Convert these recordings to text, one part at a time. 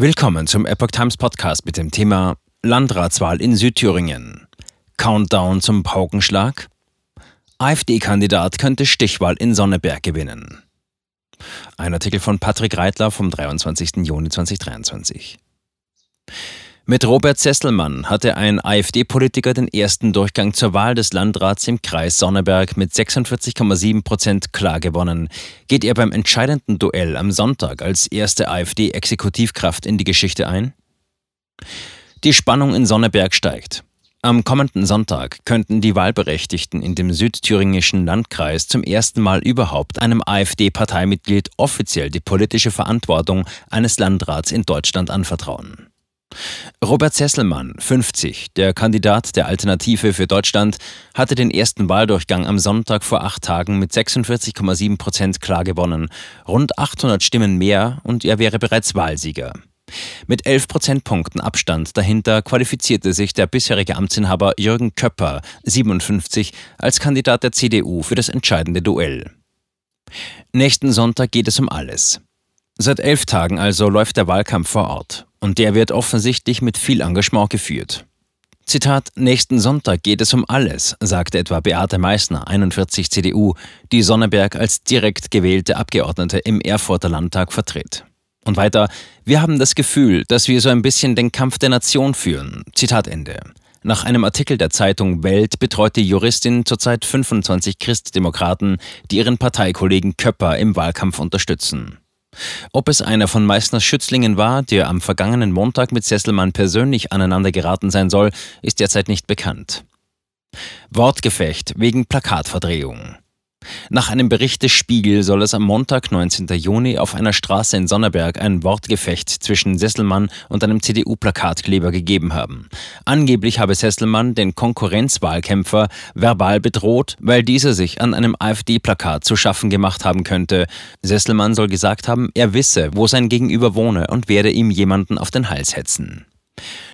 Willkommen zum Epoch Times Podcast mit dem Thema Landratswahl in Südthüringen. Countdown zum Paukenschlag? AfD-Kandidat könnte Stichwahl in Sonneberg gewinnen. Ein Artikel von Patrick Reitler vom 23. Juni 2023. Mit Robert Sesselmann hatte ein AfD-Politiker den ersten Durchgang zur Wahl des Landrats im Kreis Sonneberg mit 46,7 Prozent klar gewonnen. Geht er beim entscheidenden Duell am Sonntag als erste AfD-Exekutivkraft in die Geschichte ein? Die Spannung in Sonneberg steigt. Am kommenden Sonntag könnten die Wahlberechtigten in dem südthüringischen Landkreis zum ersten Mal überhaupt einem AfD-Parteimitglied offiziell die politische Verantwortung eines Landrats in Deutschland anvertrauen. Robert Sesselmann, 50, der Kandidat der Alternative für Deutschland, hatte den ersten Wahldurchgang am Sonntag vor acht Tagen mit 46,7 Prozent klar gewonnen, rund 800 Stimmen mehr und er wäre bereits Wahlsieger. Mit 11 Prozentpunkten Abstand dahinter qualifizierte sich der bisherige Amtsinhaber Jürgen Köpper, 57, als Kandidat der CDU für das entscheidende Duell. Nächsten Sonntag geht es um alles. Seit elf Tagen also läuft der Wahlkampf vor Ort. Und der wird offensichtlich mit viel Engagement geführt. Zitat, nächsten Sonntag geht es um alles, sagte etwa Beate Meissner, 41 CDU, die Sonneberg als direkt gewählte Abgeordnete im Erfurter Landtag vertritt. Und weiter, wir haben das Gefühl, dass wir so ein bisschen den Kampf der Nation führen. Zitat Ende. Nach einem Artikel der Zeitung Welt betreut die Juristin zurzeit 25 Christdemokraten, die ihren Parteikollegen Köpper im Wahlkampf unterstützen. Ob es einer von Meißners Schützlingen war, der am vergangenen Montag mit Sesselmann persönlich aneinander geraten sein soll, ist derzeit nicht bekannt. Wortgefecht wegen Plakatverdrehung. Nach einem Bericht des Spiegel soll es am Montag, 19. Juni, auf einer Straße in Sonnerberg ein Wortgefecht zwischen Sesselmann und einem CDU-Plakatkleber gegeben haben. Angeblich habe Sesselmann den Konkurrenzwahlkämpfer verbal bedroht, weil dieser sich an einem AfD-Plakat zu schaffen gemacht haben könnte. Sesselmann soll gesagt haben, er wisse, wo sein Gegenüber wohne und werde ihm jemanden auf den Hals hetzen.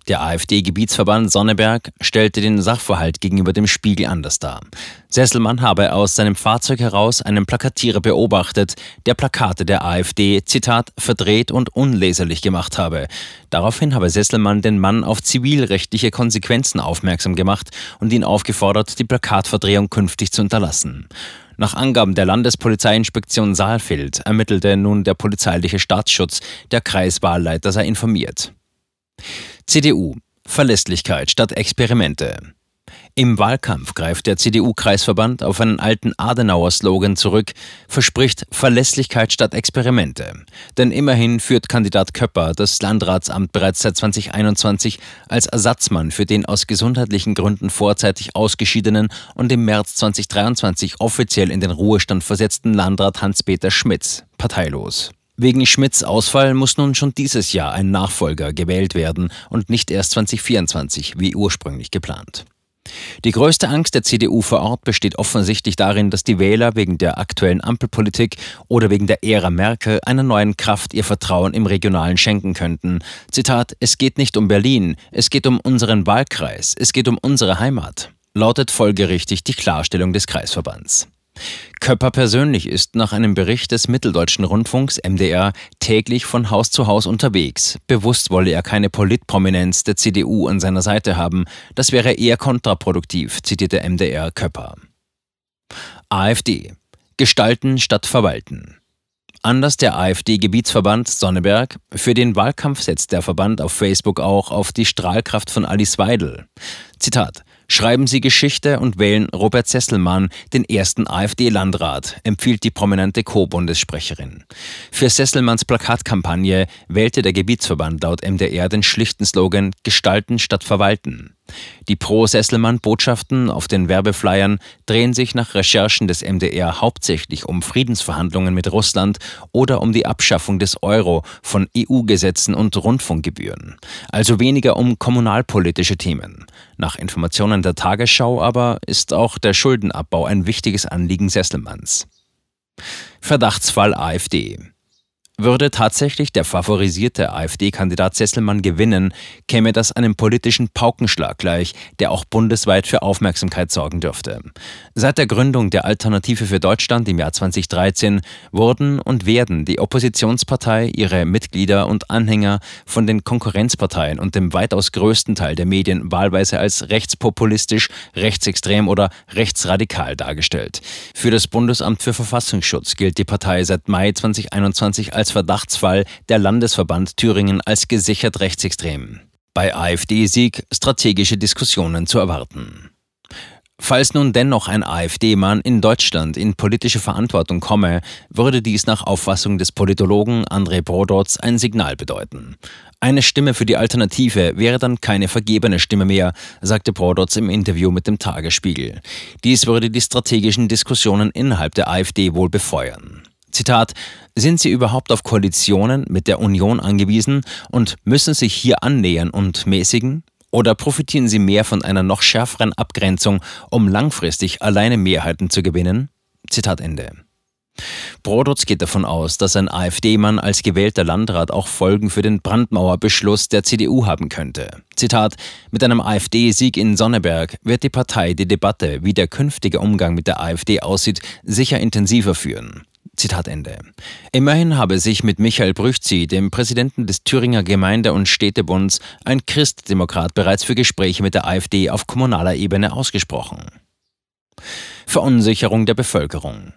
Der AfD-Gebietsverband Sonneberg stellte den Sachverhalt gegenüber dem Spiegel anders dar. Sesselmann habe aus seinem Fahrzeug heraus einen Plakatierer beobachtet, der Plakate der AfD, Zitat, verdreht und unleserlich gemacht habe. Daraufhin habe Sesselmann den Mann auf zivilrechtliche Konsequenzen aufmerksam gemacht und ihn aufgefordert, die Plakatverdrehung künftig zu unterlassen. Nach Angaben der Landespolizeiinspektion Saalfeld ermittelte nun der polizeiliche Staatsschutz, der Kreiswahlleiter sei informiert. CDU Verlässlichkeit statt Experimente. Im Wahlkampf greift der CDU-Kreisverband auf einen alten Adenauer-Slogan zurück, verspricht Verlässlichkeit statt Experimente. Denn immerhin führt Kandidat Köpper das Landratsamt bereits seit 2021 als Ersatzmann für den aus gesundheitlichen Gründen vorzeitig ausgeschiedenen und im März 2023 offiziell in den Ruhestand versetzten Landrat Hans-Peter Schmitz parteilos. Wegen Schmidts Ausfall muss nun schon dieses Jahr ein Nachfolger gewählt werden und nicht erst 2024 wie ursprünglich geplant. Die größte Angst der CDU vor Ort besteht offensichtlich darin, dass die Wähler wegen der aktuellen Ampelpolitik oder wegen der Ära Merkel einer neuen Kraft ihr Vertrauen im Regionalen schenken könnten. Zitat, es geht nicht um Berlin, es geht um unseren Wahlkreis, es geht um unsere Heimat, lautet folgerichtig die Klarstellung des Kreisverbands. Köpper persönlich ist nach einem Bericht des Mitteldeutschen Rundfunks MDR täglich von Haus zu Haus unterwegs. Bewusst wolle er keine Politprominenz der CDU an seiner Seite haben. Das wäre eher kontraproduktiv, zitierte MDR Köpper. AfD. Gestalten statt verwalten. Anders der AfD-Gebietsverband Sonneberg, für den Wahlkampf setzt der Verband auf Facebook auch auf die Strahlkraft von Alice Weidel. Zitat Schreiben Sie Geschichte und wählen Robert Sesselmann, den ersten AfD-Landrat, empfiehlt die prominente Co-Bundessprecherin. Für Sesselmanns Plakatkampagne wählte der Gebietsverband laut MDR den schlichten Slogan Gestalten statt Verwalten. Die Pro-Sesselmann-Botschaften auf den Werbeflyern drehen sich nach Recherchen des MDR hauptsächlich um Friedensverhandlungen mit Russland oder um die Abschaffung des Euro, von EU-Gesetzen und Rundfunkgebühren. Also weniger um kommunalpolitische Themen. Nach Informationen der Tagesschau aber ist auch der Schuldenabbau ein wichtiges Anliegen Sesselmanns. Verdachtsfall AfD. Würde tatsächlich der favorisierte AfD-Kandidat Sesselmann gewinnen, käme das einem politischen Paukenschlag gleich, der auch bundesweit für Aufmerksamkeit sorgen dürfte. Seit der Gründung der Alternative für Deutschland im Jahr 2013 wurden und werden die Oppositionspartei, ihre Mitglieder und Anhänger von den Konkurrenzparteien und dem weitaus größten Teil der Medien wahlweise als rechtspopulistisch, rechtsextrem oder rechtsradikal dargestellt. Für das Bundesamt für Verfassungsschutz gilt die Partei seit Mai 2021 als als Verdachtsfall der Landesverband Thüringen als gesichert rechtsextrem. Bei AfD-Sieg strategische Diskussionen zu erwarten. Falls nun dennoch ein AfD-Mann in Deutschland in politische Verantwortung komme, würde dies nach Auffassung des Politologen André Brodotz ein Signal bedeuten. Eine Stimme für die Alternative wäre dann keine vergebene Stimme mehr, sagte Brodotz im Interview mit dem Tagesspiegel. Dies würde die strategischen Diskussionen innerhalb der AfD wohl befeuern. Zitat, sind sie überhaupt auf Koalitionen mit der Union angewiesen und müssen sich hier annähern und mäßigen? Oder profitieren sie mehr von einer noch schärferen Abgrenzung, um langfristig alleine Mehrheiten zu gewinnen? Zitat Ende. Brodutz geht davon aus, dass ein AfD-Mann als gewählter Landrat auch Folgen für den Brandmauerbeschluss der CDU haben könnte. Zitat: Mit einem AfD-Sieg in Sonneberg wird die Partei die Debatte, wie der künftige Umgang mit der AfD aussieht, sicher intensiver führen. Zitat Ende. Immerhin habe sich mit Michael Brüchzi, dem Präsidenten des Thüringer Gemeinde- und Städtebunds, ein Christdemokrat bereits für Gespräche mit der AfD auf kommunaler Ebene ausgesprochen. Verunsicherung der Bevölkerung.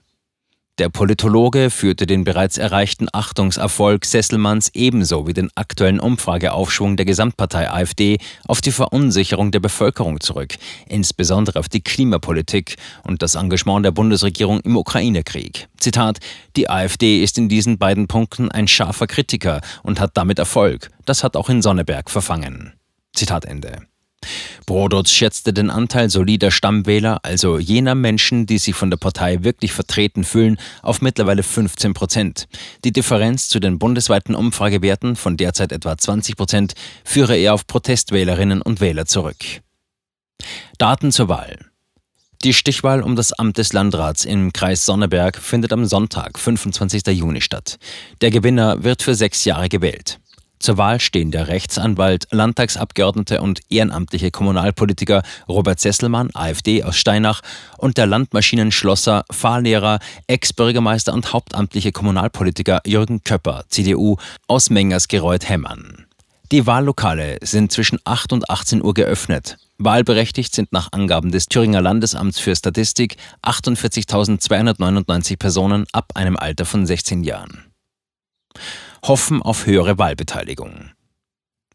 Der Politologe führte den bereits erreichten Achtungserfolg Sesselmanns ebenso wie den aktuellen Umfrageaufschwung der Gesamtpartei AfD auf die Verunsicherung der Bevölkerung zurück, insbesondere auf die Klimapolitik und das Engagement der Bundesregierung im Ukraine-Krieg. Zitat: Die AfD ist in diesen beiden Punkten ein scharfer Kritiker und hat damit Erfolg. Das hat auch in Sonneberg verfangen. Zitat Ende. Brodotz schätzte den Anteil solider Stammwähler, also jener Menschen, die sich von der Partei wirklich vertreten fühlen, auf mittlerweile 15 Prozent. Die Differenz zu den bundesweiten Umfragewerten von derzeit etwa 20 Prozent führe er auf Protestwählerinnen und Wähler zurück. Daten zur Wahl. Die Stichwahl um das Amt des Landrats im Kreis Sonneberg findet am Sonntag, 25. Juni statt. Der Gewinner wird für sechs Jahre gewählt. Zur Wahl stehen der Rechtsanwalt, Landtagsabgeordnete und ehrenamtliche Kommunalpolitiker Robert Sesselmann, AfD aus Steinach, und der Landmaschinenschlosser, Fahrlehrer, Ex-Bürgermeister und hauptamtliche Kommunalpolitiker Jürgen Köpper, CDU, aus Mengersgereuth-Hemmern. Die Wahllokale sind zwischen 8 und 18 Uhr geöffnet. Wahlberechtigt sind nach Angaben des Thüringer Landesamts für Statistik 48.299 Personen ab einem Alter von 16 Jahren hoffen auf höhere Wahlbeteiligung.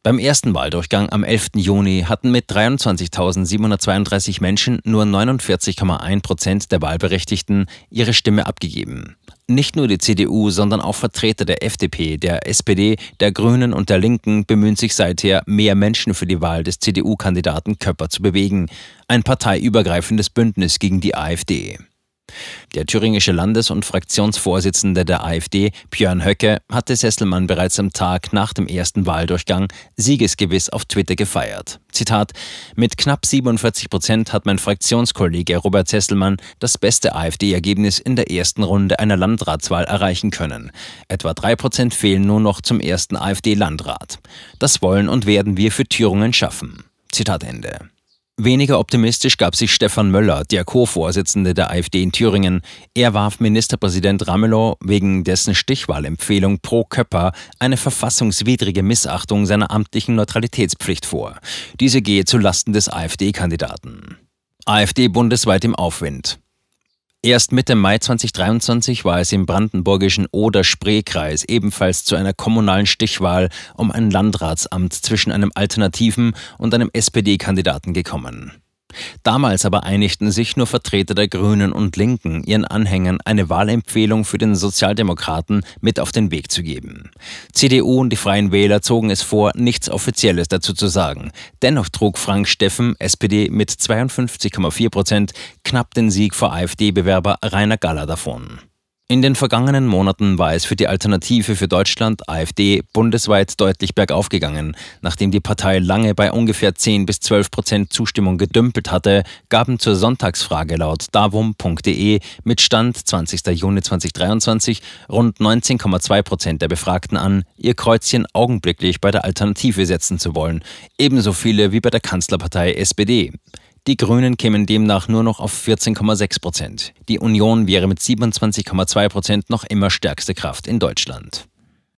Beim ersten Wahldurchgang am 11. Juni hatten mit 23.732 Menschen nur 49,1 Prozent der Wahlberechtigten ihre Stimme abgegeben. Nicht nur die CDU, sondern auch Vertreter der FDP, der SPD, der Grünen und der Linken bemühen sich seither, mehr Menschen für die Wahl des CDU-Kandidaten Köpper zu bewegen. Ein parteiübergreifendes Bündnis gegen die AfD. Der thüringische Landes- und Fraktionsvorsitzende der AfD, Björn Höcke, hatte Sesselmann bereits am Tag nach dem ersten Wahldurchgang siegesgewiss auf Twitter gefeiert. Zitat: Mit knapp 47 Prozent hat mein Fraktionskollege Robert Sesselmann das beste AfD-Ergebnis in der ersten Runde einer Landratswahl erreichen können. Etwa drei Prozent fehlen nur noch zum ersten AfD-Landrat. Das wollen und werden wir für Thüringen schaffen. Zitat Ende. Weniger optimistisch gab sich Stefan Möller, der Co-Vorsitzende der AfD in Thüringen. Er warf Ministerpräsident Ramelow wegen dessen Stichwahlempfehlung pro Köpper eine verfassungswidrige Missachtung seiner amtlichen Neutralitätspflicht vor. Diese gehe zu Lasten des AfD-Kandidaten. AfD bundesweit im Aufwind. Erst Mitte Mai 2023 war es im brandenburgischen Oder-Spree-Kreis ebenfalls zu einer kommunalen Stichwahl um ein Landratsamt zwischen einem alternativen und einem SPD-Kandidaten gekommen. Damals aber einigten sich nur Vertreter der Grünen und Linken, ihren Anhängern eine Wahlempfehlung für den Sozialdemokraten mit auf den Weg zu geben. CDU und die Freien Wähler zogen es vor, nichts Offizielles dazu zu sagen. Dennoch trug Frank Steffen, SPD, mit 52,4 Prozent knapp den Sieg vor AfD-Bewerber Rainer Galler davon. In den vergangenen Monaten war es für die Alternative für Deutschland, AfD, bundesweit deutlich bergauf gegangen. Nachdem die Partei lange bei ungefähr 10 bis 12 Prozent Zustimmung gedümpelt hatte, gaben zur Sonntagsfrage laut davum.de mit Stand 20. Juni 2023 rund 19,2 Prozent der Befragten an, ihr Kreuzchen augenblicklich bei der Alternative setzen zu wollen. Ebenso viele wie bei der Kanzlerpartei SPD. Die Grünen kämen demnach nur noch auf 14,6 Prozent. Die Union wäre mit 27,2 Prozent noch immer stärkste Kraft in Deutschland.